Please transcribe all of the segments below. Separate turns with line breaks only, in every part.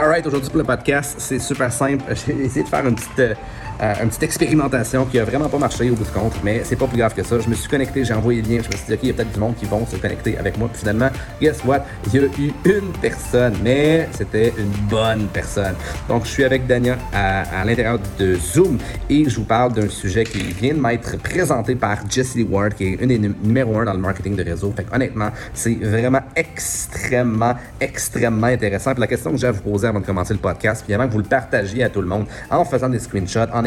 Alright, aujourd'hui pour le podcast, c'est super simple. J'ai essayé de faire une petite, euh, une petite expérimentation qui a vraiment pas marché au bout de compte, mais c'est pas plus grave que ça. Je me suis connecté, j'ai envoyé le lien, je me suis dit, ok, il y a peut-être du monde qui vont se connecter avec moi. Puis finalement, guess what? Il y a eu une personne, mais c'était une bonne personne. Donc, je suis avec Dania à, à l'intérieur de Zoom et je vous parle d'un sujet qui vient de m'être présenté par Jessie Ward, qui est une des numéro un dans le marketing de réseau. Fait honnêtement, c'est vraiment extrêmement, extrêmement intéressant. Puis la question que j'ai à vous poser, avant de commencer le podcast, puis avant que vous le partagiez à tout le monde, en faisant des screenshots, en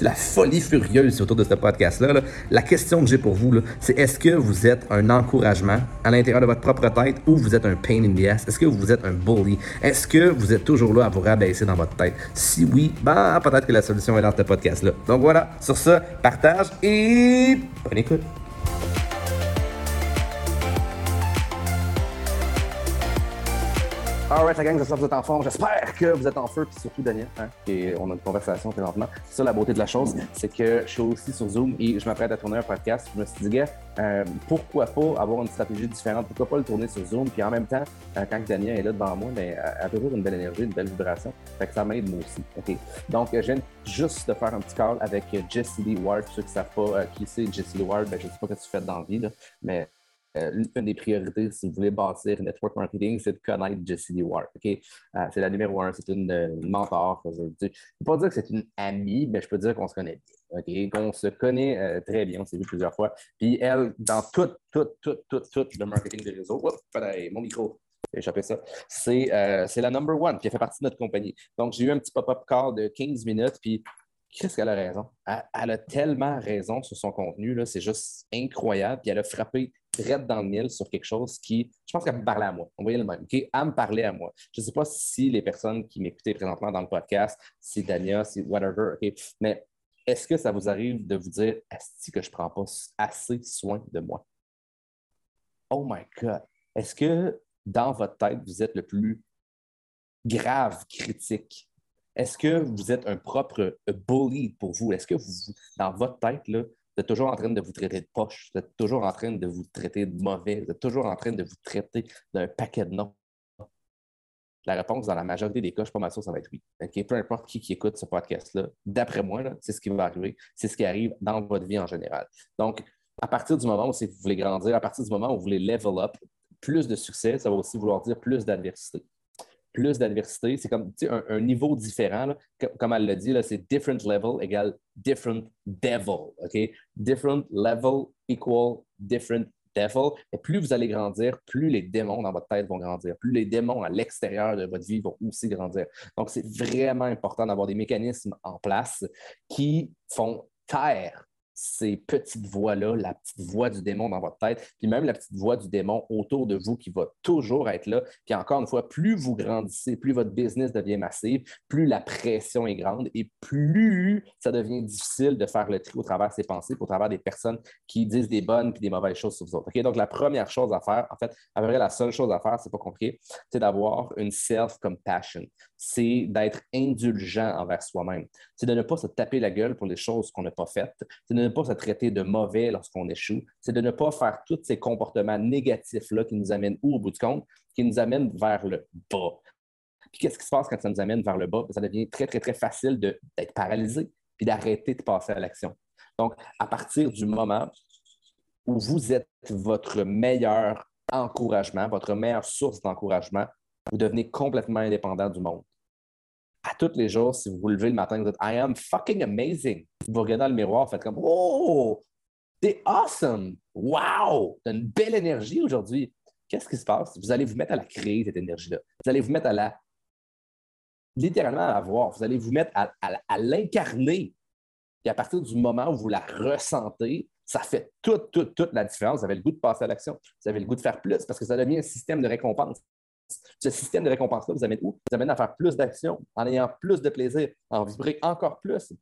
la, folie furieuse autour de ce podcast-là, la question que j'ai pour vous, c'est est-ce que vous êtes un encouragement à l'intérieur de votre propre tête ou vous êtes un pain in the ass? Est-ce que vous êtes un bully? Est-ce que vous êtes toujours là à vous rabaisser dans votre tête? Si oui, ben peut-être que la solution est dans ce podcast-là. Donc voilà, sur ça, partage et bonne écoute. Alright, la gang, j'espère que vous êtes en forme. J'espère que vous êtes en feu, puis surtout Daniel, hein, et on a une conversation présentement. C'est ça la beauté de la chose, c'est que je suis aussi sur Zoom et je m'apprête à tourner un podcast. Je me suis dit, euh, pourquoi pas avoir une stratégie différente? Pourquoi pas le tourner sur Zoom? Puis en même temps, euh, quand Daniel est là devant moi, ben, elle a toujours une belle énergie, une belle vibration. Fait que ça m'aide moi aussi. OK? Donc, je viens juste de faire un petit call avec Jessie Lee Ward. Pour ceux qui ne savent pas euh, qui c'est Jessie Lee Ward, ben, je ne sais pas ce que tu fais dans la vie, là, mais euh, une des priorités, si vous voulez bâtir network marketing, c'est de connaître Jessie Lee Ward. Euh, c'est la numéro un, c'est une, mentor. Je ne peux pas dire que c'est une amie, mais je peux dire qu'on se connaît bien. Qu'on se connaît euh, très bien, on s'est vu plusieurs fois. Puis elle, dans tout, tout, tout, tout, tout le marketing des réseaux, mon micro, échappé ça, c'est la number one, elle fait partie de notre compagnie. Donc, j'ai eu un petit pop-up call de 15 minutes, puis qu'est-ce qu'elle a raison? Elle, a tellement raison sur son contenu, c'est juste incroyable. Puis elle a frappé direct dans le mille sur quelque chose qui, je pense qu'elle me parlait à moi. On voyait le même. Elle me parlait à moi. Je ne sais pas si les personnes qui m'écoutaient présentement dans le podcast, c'est Dania, c'est whatever, mais est-ce que ça vous arrive de vous dire, est-ce que je ne prends pas assez soin de moi? Oh my God! Est-ce que dans votre tête, vous êtes le plus grave critique est-ce que vous êtes un propre bully pour vous? Est-ce que vous, dans votre tête, là, vous êtes toujours en train de vous traiter de poche, vous êtes toujours en train de vous traiter de mauvais, vous êtes toujours en train de vous traiter d'un paquet de noms? La réponse, dans la majorité des cas, je suis pas mal sûr, ça va être oui. Peu importe qui, qui écoute ce podcast-là, d'après moi, c'est ce qui va arriver. C'est ce qui arrive dans votre vie en général. Donc, à partir du moment où vous voulez grandir, à partir du moment où vous voulez level up, plus de succès, ça va aussi vouloir dire plus d'adversité plus d'adversité. C'est comme un, niveau différent. Comme elle l'a dit, c'est different level égale different devil. Different level equal different devil. Et plus vous allez grandir, plus les démons dans votre tête vont grandir. Plus les démons à l'extérieur de votre vie vont aussi grandir. Donc, c'est vraiment important d'avoir des mécanismes en place qui font taire ces petites voix-là, la petite voix du démon dans votre tête, puis même la petite voix du démon autour de vous qui va toujours être là. Puis encore une fois, plus vous grandissez, plus votre business devient massif, plus la pression est grande et plus ça devient difficile de faire le tri au travers de ses pensées, au travers des personnes qui disent des bonnes et des mauvaises choses sur vous autres. Donc, la première chose à faire, en fait, à peu la seule chose à faire, c'est pas compliqué, c'est d'avoir une self-compassion. C'est d'être indulgent envers soi-même. C'est de ne pas se taper la gueule pour les choses qu'on n'a pas faites. C'est de ne pas se traiter de mauvais lorsqu'on échoue, c'est de ne pas faire tous ces comportements négatifs-là qui nous amènent où au bout du compte, qui nous amènent vers le bas. Puis qu'est-ce qui se passe quand ça nous amène vers le bas? Ça devient très, très, très facile d'être paralysé puis d'arrêter de passer à l'action. Donc, à partir du moment où vous êtes votre meilleur encouragement, votre meilleure source d'encouragement, vous devenez complètement indépendant du monde à tous les jours, si vous vous levez le matin, vous dites I am fucking amazing. Vous regardez dans le miroir, vous faites comme Oh, t'es awesome. Wow, t'as une belle énergie aujourd'hui. Qu'est-ce qui se passe? Vous allez vous mettre à la créer, cette énergie-là. Vous allez vous mettre à la littéralement à la voir. Vous allez vous mettre à, l'incarner. Et à partir du moment où vous la ressentez, ça fait toute, toute, toute la différence. Vous avez le goût de passer à l'action. Vous avez le goût de faire plus parce que ça devient un système de récompense. Ce système de récompense-là vous amène où? Vous amène à faire plus d'actions, en ayant plus de plaisir, en vibrer encore plus.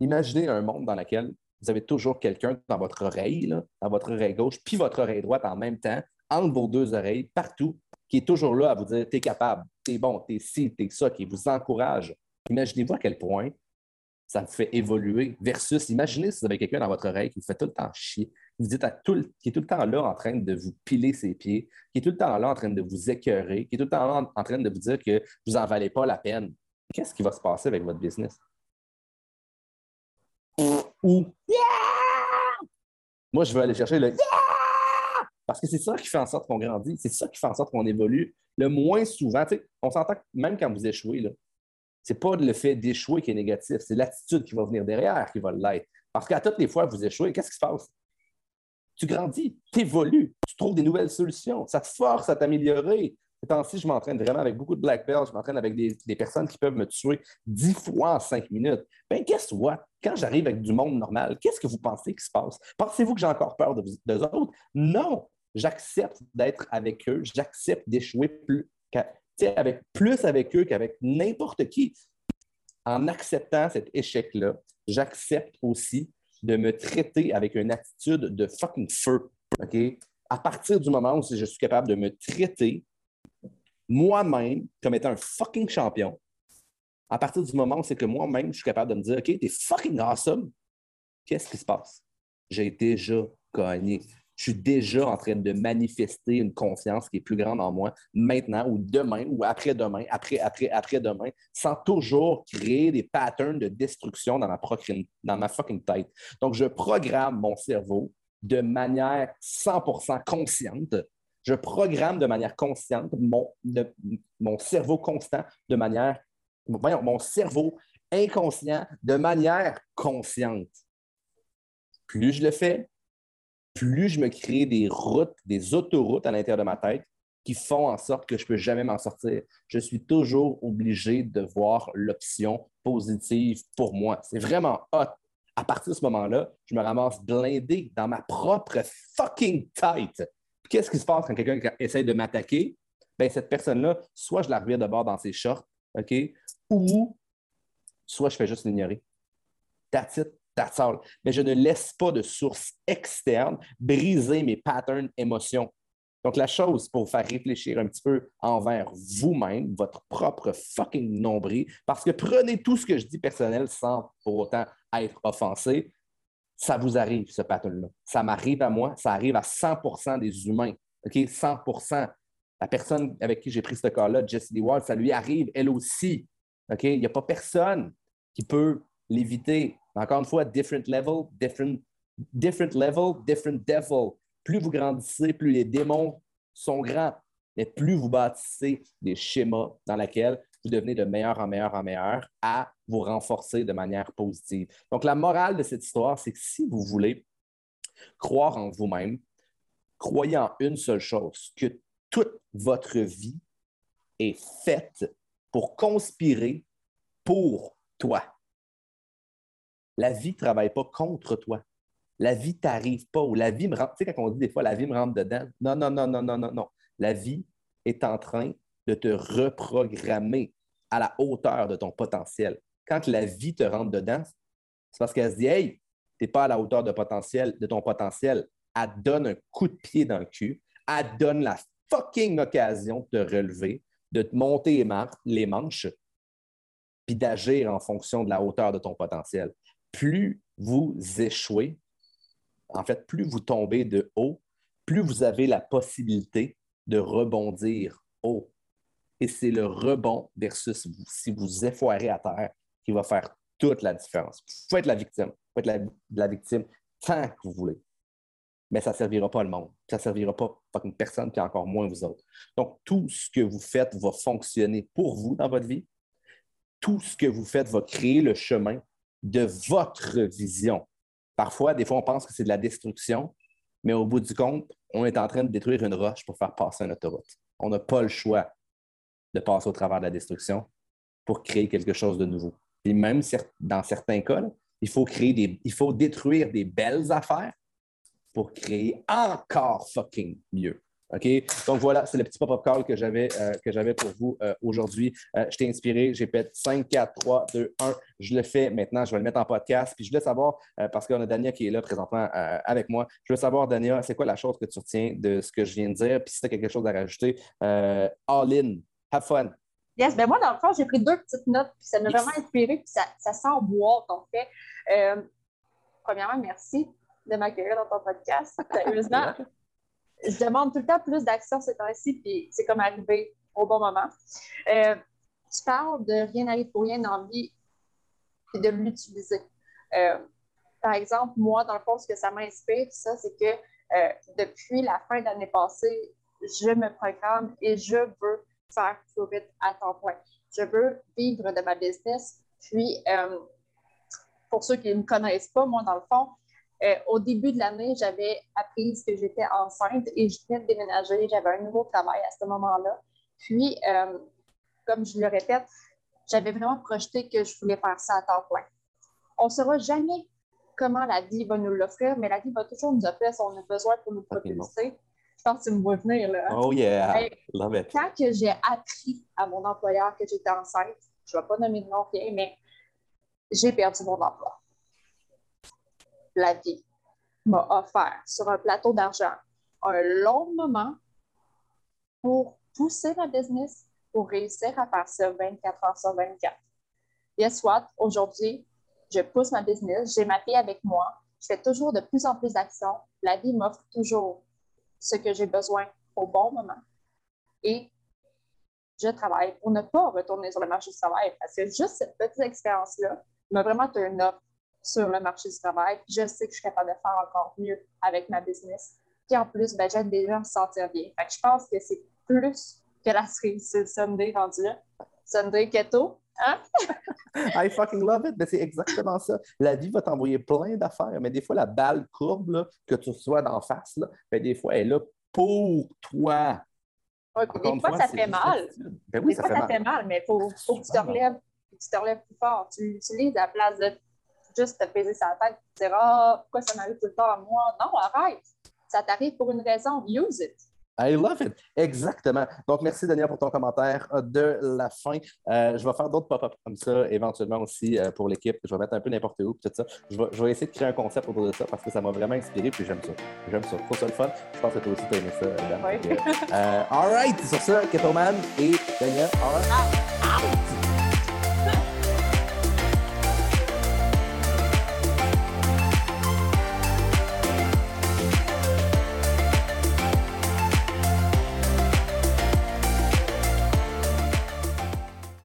Imaginez un monde dans lequel vous avez toujours quelqu'un dans votre oreille, dans votre oreille gauche, puis votre oreille droite en même temps, entre vos deux oreilles, partout, qui est toujours là à vous dire T'es capable, t'es bon, t'es ci, t'es ça, qui vous encourage. Imaginez-vous à quel point ça vous fait évoluer versus, imaginez si vous avez quelqu'un dans votre oreille qui vous fait tout le temps chier, vous dites à tout, qui est tout le temps là en train de vous piler ses pieds, qui est tout le temps là en train de vous écœurer, qui est tout le temps là en, train de vous dire que vous n'en valez pas la peine, qu'est-ce qui va se passer avec votre business? Ou Moi, je veux aller chercher le Parce que c'est ça qui fait en sorte qu'on grandit, c'est ça qui fait en sorte qu'on évolue. Le moins souvent, on s'entend que même quand vous échouez, là, c'est pas le fait d'échouer qui est négatif, c'est l'attitude qui va venir derrière qui va l'être. Parce qu'à toutes les fois que vous échouez, qu'est-ce qui se passe? Tu grandis, tu évolues, tu trouves des nouvelles solutions, ça te force à t'améliorer. Ces temps-ci, je m'entraîne vraiment avec beaucoup de black belts, je m'entraîne avec des, personnes qui peuvent me tuer dix fois en cinq minutes. Ben, qu'est-ce que Quand j'arrive avec du monde normal, qu'est-ce que vous pensez qui se passe? Pensez-vous que j'ai encore peur de d'eux autres? Non! J'accepte d'être avec eux, j'accepte d'échouer plus, avec, plus avec eux qu'avec n'importe qui. En acceptant cet échec-là, j'accepte aussi de me traiter avec une attitude de fucking feu. À partir du moment où je suis capable de me traiter moi-même comme étant un fucking champion, à partir du moment où c'est que moi-même, je suis capable de me dire, OK, t'es fucking awesome, qu'est-ce qui se passe? J'ai déjà gagné je suis déjà en train de manifester une confiance qui est plus grande en moi maintenant ou demain ou après-demain, après, après, après-demain, sans toujours créer des patterns de destruction dans ma, dans ma fucking tête. Donc, je programme mon cerveau de manière 100% consciente. Je programme de manière consciente mon, mon cerveau constant de manière, voyons, mon cerveau inconscient de manière consciente. Plus je le fais, plus je me crée des routes, des autoroutes à l'intérieur de ma tête qui font en sorte que je ne peux jamais m'en sortir. Je suis toujours obligé de voir l'option positive pour moi. C'est vraiment hot. À partir de ce moment-là, je me ramasse blindé dans ma propre fucking tête. Qu'est-ce qui se passe quand quelqu'un essaie de m'attaquer? Ben, cette personne-là, soit je la revire de bord dans ses shorts, OK? Ou soit je fais juste l'ignorer. That's. Mais je ne laisse pas de source externe briser mes patterns émotions. Donc, la chose pour vous faire réfléchir un petit peu envers vous-même, votre propre fucking nombril, parce que prenez tout ce que je dis personnel sans pour autant être offensé, ça vous arrive, ce pattern-là. Ça m'arrive à moi, ça arrive à 100% des humains. OK? 100 La personne avec qui j'ai pris ce cas-là, Jessie Wall, ça lui arrive, elle aussi. OK? Il n'y a pas personne qui peut l'éviter. Encore une fois, different level, different, different level, different devil. Plus vous grandissez, plus les démons sont grands, mais plus vous bâtissez des schémas dans lesquels vous devenez de meilleur en meilleur en meilleur à vous renforcer de manière positive. Donc, la morale de cette histoire, c'est que si vous voulez croire en vous-même, croyez en une seule chose, que toute votre vie est faite pour conspirer pour toi. La vie ne travaille pas contre toi. La vie t'arrive pas ou la vie me rentre. Tu sais, quand on dit des fois la vie me rentre dedans, non, non, non, non, non, non, non. La vie est en train de te reprogrammer à la hauteur de ton potentiel. Quand la vie te rentre dedans, c'est parce qu'elle se dit Hey, tu n'es pas à la hauteur de, ton potentiel. Elle donne un coup de pied dans le cul. Elle donne la fucking occasion de te relever, de te monter les manches, puis d'agir en fonction de la hauteur de ton potentiel plus vous échouez, en fait, plus vous tombez de haut, plus vous avez la possibilité de rebondir haut. Et c'est le rebond versus si vous effoirez à terre qui va faire toute la différence. Vous pouvez être la victime, vous pouvez être la, victime tant que vous voulez. Mais ça ne servira pas le monde. Ça ne servira pas une personne, qui encore moins vous autres. Donc, tout ce que vous faites va fonctionner pour vous dans votre vie. Tout ce que vous faites va créer le chemin de votre vision. Parfois, des fois, on pense que c'est de la destruction, mais au bout du compte, on est en train de détruire une roche pour faire passer une autoroute. On n'a pas le choix de passer au travers de la destruction pour créer quelque chose de nouveau. Et même dans certains cas, il faut détruire des belles affaires pour créer encore fucking mieux. OK? Donc voilà, c'est le petit pop-up call que j'avais euh, pour vous euh, aujourd'hui. Euh, je t'ai inspiré, j'ai fait 5, 4, 3, 2, 1. Je le fais maintenant, je vais le mettre en podcast. Puis je voulais savoir, parce qu'on a Dania qui est là présentement avec moi, je veux savoir, Dania, c'est quoi la chose que tu retiens de ce que je viens de dire? Puis si tu as quelque chose à rajouter, all in, have fun.
Yes, ben moi, dans le fond, j'ai pris deux petites notes, puis ça m'a vraiment inspiré, puis ça, ça sent boire, en fait. premièrement, merci de m'accueillir dans ton podcast. Sérieusement, je demande tout le temps plus d'action ces temps-ci, puis c'est comme arrivé au bon moment. Euh, tu parles de rien n'arrive pour rien dans vie, et de l'utiliser. Euh, par exemple, moi, dans le fond, ce que ça m'inspire, ça, c'est que euh, depuis la fin de l'année passée, je me programme et je veux faire Prove à temps plein. Je veux vivre de ma business. Puis, pour ceux qui ne me connaissent pas, moi, dans le fond, euh, au début de l'année, j'avais appris que j'étais enceinte et je venais de déménager. J'avais un nouveau travail à ce moment-là. Puis, euh, comme je le répète, j'avais vraiment projeté que je voulais faire ça à temps plein. On ne saura jamais comment la vie va nous l'offrir, mais la vie va toujours nous offrir ce qu'on a besoin pour nous propulser. Je pense que tu me vois venir là.
Oh yeah, love it.
Quand que j'ai appris à mon employeur que j'étais enceinte, je ne vais pas nommer de nom, mais j'ai perdu mon emploi. La vie m'a offert sur un plateau d'argent un long moment pour pousser ma business, pour réussir à faire ça 24 heures sur 24. Guess what? Aujourd'hui, je pousse ma business, j'ai ma fille avec moi, je fais toujours de plus en plus d'actions. La vie m'offre toujours ce que j'ai besoin au bon moment. Et je travaille pour ne pas retourner sur le marché du travail parce que juste cette petite expérience-là m'a vraiment turn up sur le marché du travail. Puis je sais que je suis capable de faire encore mieux avec ma business. Puis en plus, ben, j'aide des gens à se sentir bien. Fait que je pense que c'est plus que la cerise sur le Sunday rendu là. Sunday keto, Hein?
I fucking love it. c'est exactement ça. La vie va t'envoyer plein d'affaires, mais des fois, la balle courbe là, que tu sois d'en face, là, ben, des fois, elle est là pour toi.
des fois, ça fait mal.
Ben oui,
des fois, ça fait mal, mais il faut, faut, que tu te relèves, tu te relèves plus fort. Tu utilises à la place de juste te peser sa tête et te dire Ah, pourquoi ça m'arrive tout le temps à moi? Non, arrête. Ça t'arrive pour une raison. Use it.
I love it. Exactement. Donc, merci, Daniel, pour ton commentaire euh, de la fin. Euh, je vais faire d'autres pop-up comme ça, éventuellement aussi euh, pour l'équipe. Je vais mettre un peu n'importe où, tout ça. Je vais, je vais, essayer de créer un concept autour de ça parce que ça m'a vraiment inspiré, puis j'aime ça. J'aime ça. Trop ça le fun. Je pense que toi aussi, tu as aimé ça, Dan.
Oui.
all right. Sur ça, Ketoman et Daniel, all right.